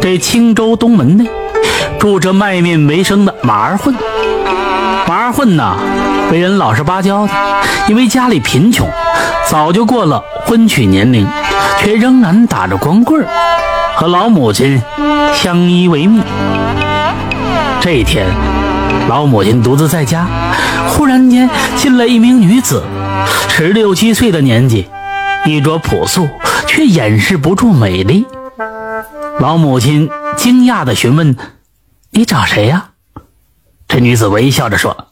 这青州东门内住着卖面为生的马二混。马二混呐，为人老实巴交的，因为家里贫穷，早就过了婚娶年龄，却仍然打着光棍，和老母亲相依为命。这一天，老母亲独自在家，忽然间进来一名女子，十六七岁的年纪，衣着朴素，却掩饰不住美丽。老母亲惊讶地询问：“你找谁呀？”这女子微笑着说：“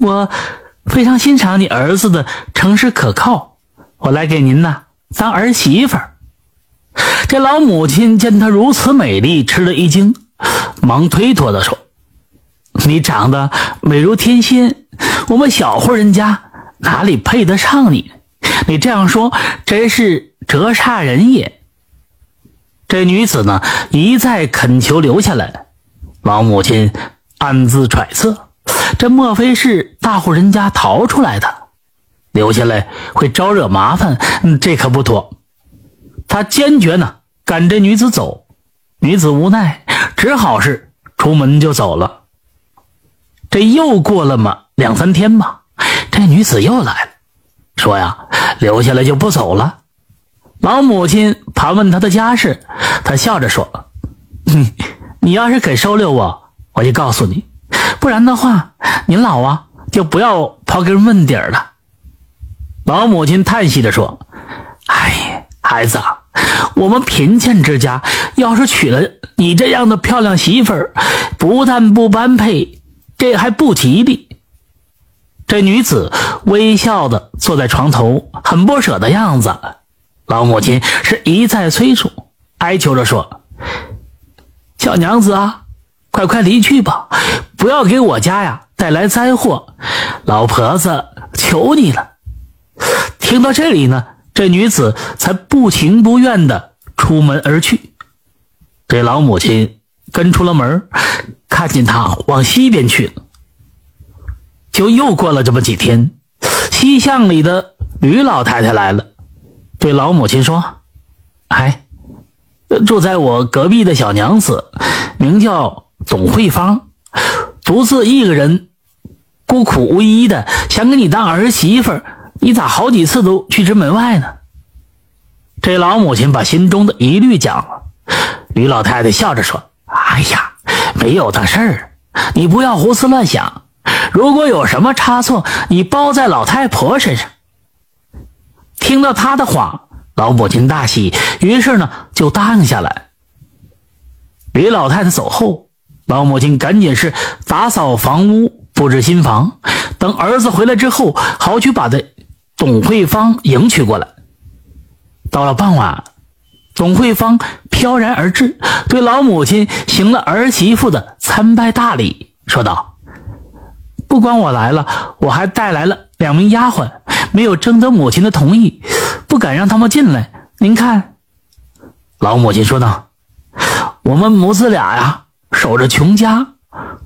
我非常欣赏你儿子的诚实可靠，我来给您呐当儿媳妇。”这老母亲见她如此美丽，吃了一惊，忙推脱地说：“你长得美如天仙，我们小户人家哪里配得上你？你这样说真是折煞人也。”这女子呢一再恳求留下来，老母亲。暗自揣测，这莫非是大户人家逃出来的？留下来会招惹麻烦，这可不妥。他坚决呢赶这女子走，女子无奈，只好是出门就走了。这又过了嘛两三天吧，这女子又来了，说呀留下来就不走了。老母亲盘问他的家事，他笑着说：“你要是肯收留我。”我就告诉你，不然的话，您老啊就不要刨根问底了。老母亲叹息着说：“哎，孩子，我们贫贱之家，要是娶了你这样的漂亮媳妇儿，不但不般配，这还不吉利。”这女子微笑的坐在床头，很不舍的样子。老母亲是一再催促，哀求着说：“小娘子啊。”快快离去吧，不要给我家呀带来灾祸！老婆子，求你了。听到这里呢，这女子才不情不愿的出门而去。这老母亲跟出了门，看见他往西边去了。就又过了这么几天，西巷里的吕老太太来了，对老母亲说：“哎，住在我隔壁的小娘子，名叫……”董慧芳独自一个人，孤苦无依的，想给你当儿媳妇，你咋好几次都拒之门外呢？这老母亲把心中的疑虑讲了。吕老太太笑着说：“哎呀，没有的事儿，你不要胡思乱想。如果有什么差错，你包在老太婆身上。”听到他的话，老母亲大喜，于是呢就答应下来。李老太太走后。老母亲赶紧是打扫房屋，布置新房，等儿子回来之后，好去把这董慧芳迎娶过来。到了傍晚，董慧芳飘然而至，对老母亲行了儿媳妇的参拜大礼，说道：“不光我来了，我还带来了两名丫鬟，没有征得母亲的同意，不敢让他们进来。您看。”老母亲说道：“我们母子俩呀。”守着穷家，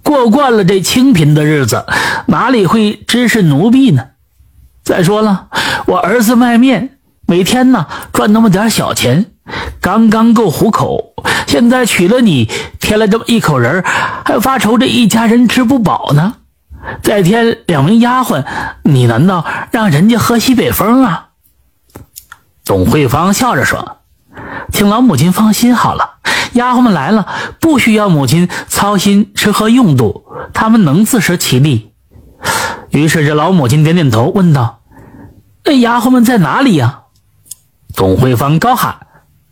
过惯了这清贫的日子，哪里会知是奴婢呢？再说了，我儿子卖面，每天呢赚那么点小钱，刚刚够糊口。现在娶了你，添了这么一口人，还发愁这一家人吃不饱呢。再添两名丫鬟，你难道让人家喝西北风啊？董慧芳笑着说：“请老母亲放心好了。”丫鬟们来了，不需要母亲操心吃喝用度，他们能自食其力。于是这老母亲点点头，问道：“那丫鬟们在哪里呀？”董慧芳高喊：“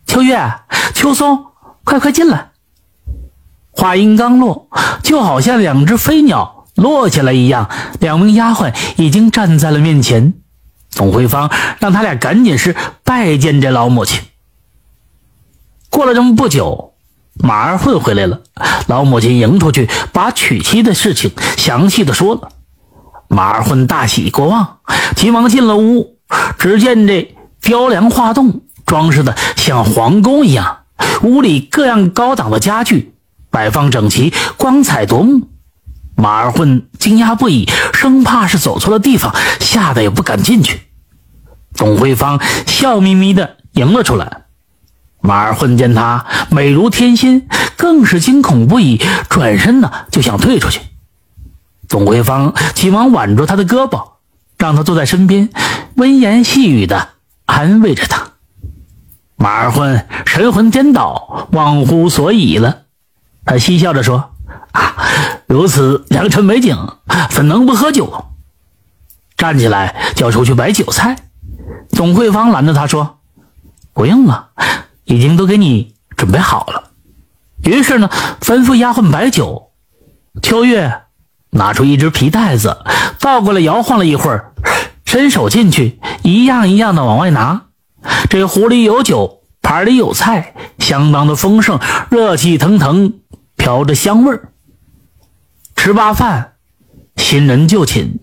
秋月、秋松，快快进来！”话音刚落，就好像两只飞鸟落下来一样，两名丫鬟已经站在了面前。董慧芳让他俩赶紧是拜见这老母亲。过了这么不久，马二混回来了。老母亲迎出去，把娶妻的事情详细的说了。马二混大喜过望，急忙进了屋。只见这雕梁画栋，装饰的像皇宫一样，屋里各样高档的家具摆放整齐，光彩夺目。马二混惊讶不已，生怕是走错了地方，吓得也不敢进去。董慧芳笑眯眯的迎了出来。马二混见她美如天仙，更是惊恐不已，转身呢就想退出去。董慧芳急忙挽住他的胳膊，让他坐在身边，温言细语的安慰着他。马二混神魂颠倒，忘乎所以了。他嬉笑着说：“啊，如此良辰美景，怎能不喝酒？”站起来就要出去摆酒菜，董慧芳拦着他说：“不用了，已经都给你准备好了。”于是呢，吩咐丫鬟摆酒。秋月拿出一只皮袋子，倒过来摇晃了一会儿，伸手进去，一样一样的往外拿。这壶里有酒，盘里有菜，相当的丰盛，热气腾腾，飘着香味儿。吃罢饭，新人就寝。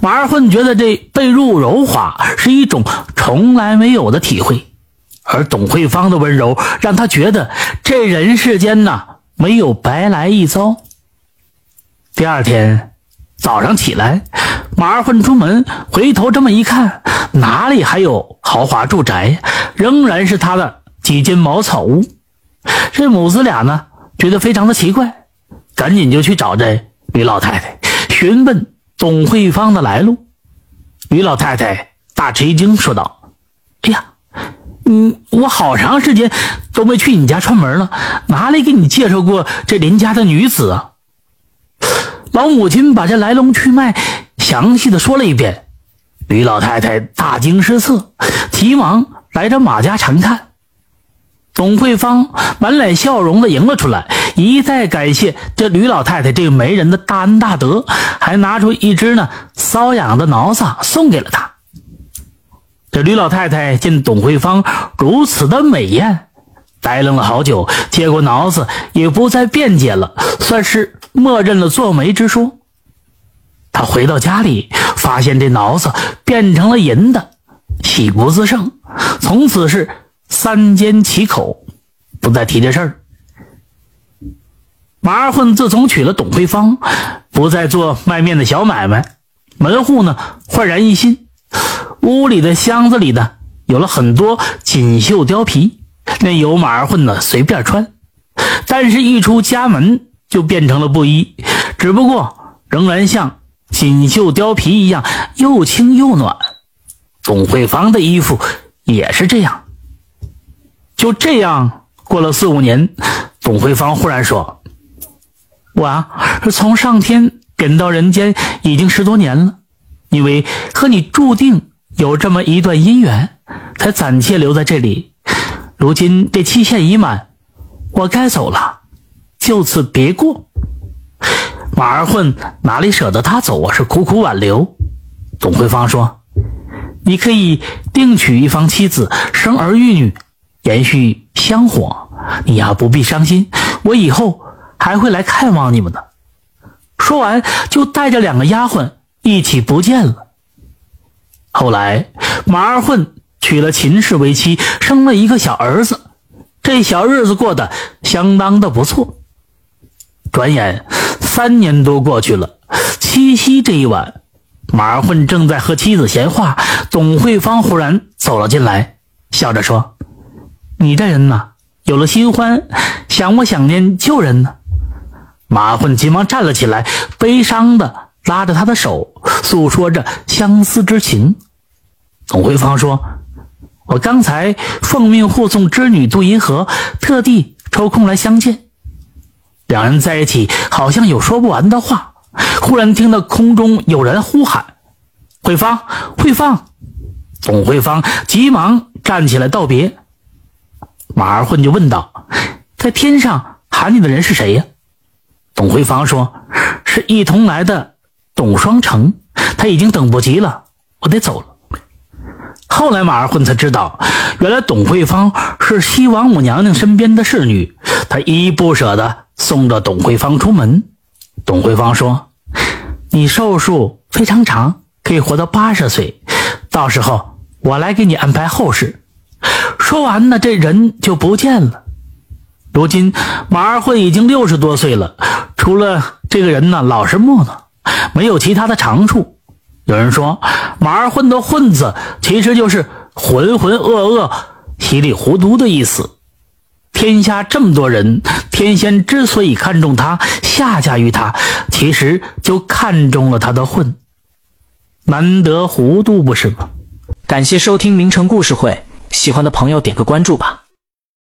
马二混觉得这被褥柔滑是一种从来没有的体会，而董慧芳的温柔让他觉得这人世间呐没有白来一遭。第二天早上起来，马二混出门，回头这么一看，哪里还有豪华住宅？仍然是他的几间茅草屋。这母子俩呢觉得非常的奇怪，赶紧就去找这李老太太询问。董慧芳的来路，于老太太大吃一惊，说道：“哎呀，嗯，我好长时间都没去你家串门了，哪里给你介绍过这邻家的女子啊？”老母亲把这来龙去脉详细的说了一遍，于老太太大惊失色，急忙来到马家查看。董慧芳满脸笑容的迎了出来，一再感谢这吕老太太这个媒人的大恩大德，还拿出一只呢瘙痒的挠子送给了她。这吕老太太见董慧芳如此的美艳，呆愣了好久，接过挠子也不再辩解了，算是默认了做媒之说。她回到家里，发现这挠子变成了银的，喜不自胜，从此是。三缄其口，不再提这事儿。马二混自从娶了董慧芳，不再做卖面的小买卖，门户呢焕然一新。屋里的箱子里呢有了很多锦绣貂皮，那由马二混呢随便穿。但是，一出家门就变成了布衣，只不过仍然像锦绣貂皮一样又轻又暖。董慧芳的衣服也是这样。就这样过了四五年，董慧芳忽然说：“我啊，从上天贬到人间已经十多年了，因为和你注定有这么一段姻缘，才暂且留在这里。如今这期限已满，我该走了，就此别过。”马二混哪里舍得他走啊？是苦苦挽留。董慧芳说：“你可以另娶一方妻子，生儿育女。”延续香火，你呀不必伤心，我以后还会来看望你们的。说完，就带着两个丫鬟一起不见了。后来，马二混娶了秦氏为妻，生了一个小儿子，这小日子过得相当的不错。转眼三年多过去了，七夕这一晚，马二混正在和妻子闲话，董慧芳忽然走了进来，笑着说。你这人呐，有了新欢，想不想念旧人呢？马二混急忙站了起来，悲伤的拉着他的手，诉说着相思之情。董慧芳说：“我刚才奉命护送织女渡银河，特地抽空来相见。”两人在一起，好像有说不完的话。忽然听到空中有人呼喊：“慧芳，慧芳！”董慧芳急忙站起来道别。马二混就问道：“在天上喊你的人是谁呀？”董慧芳说：“是一同来的董双成，他已经等不及了，我得走了。”后来马二混才知道，原来董慧芳是西王母娘娘身边的侍女，他依依不舍地送着董慧芳出门。董慧芳说：“你寿数非常长，可以活到八十岁，到时候我来给你安排后事。”说完呢，这人就不见了。如今马二混已经六十多岁了，除了这个人呢老实木讷，没有其他的长处。有人说马二混的“混”字其实就是浑浑噩噩、稀里糊涂的意思。天下这么多人，天仙之所以看中他，下嫁于他，其实就看中了他的混。难得糊涂，不是吗？感谢收听名城故事会，喜欢的朋友点个关注吧。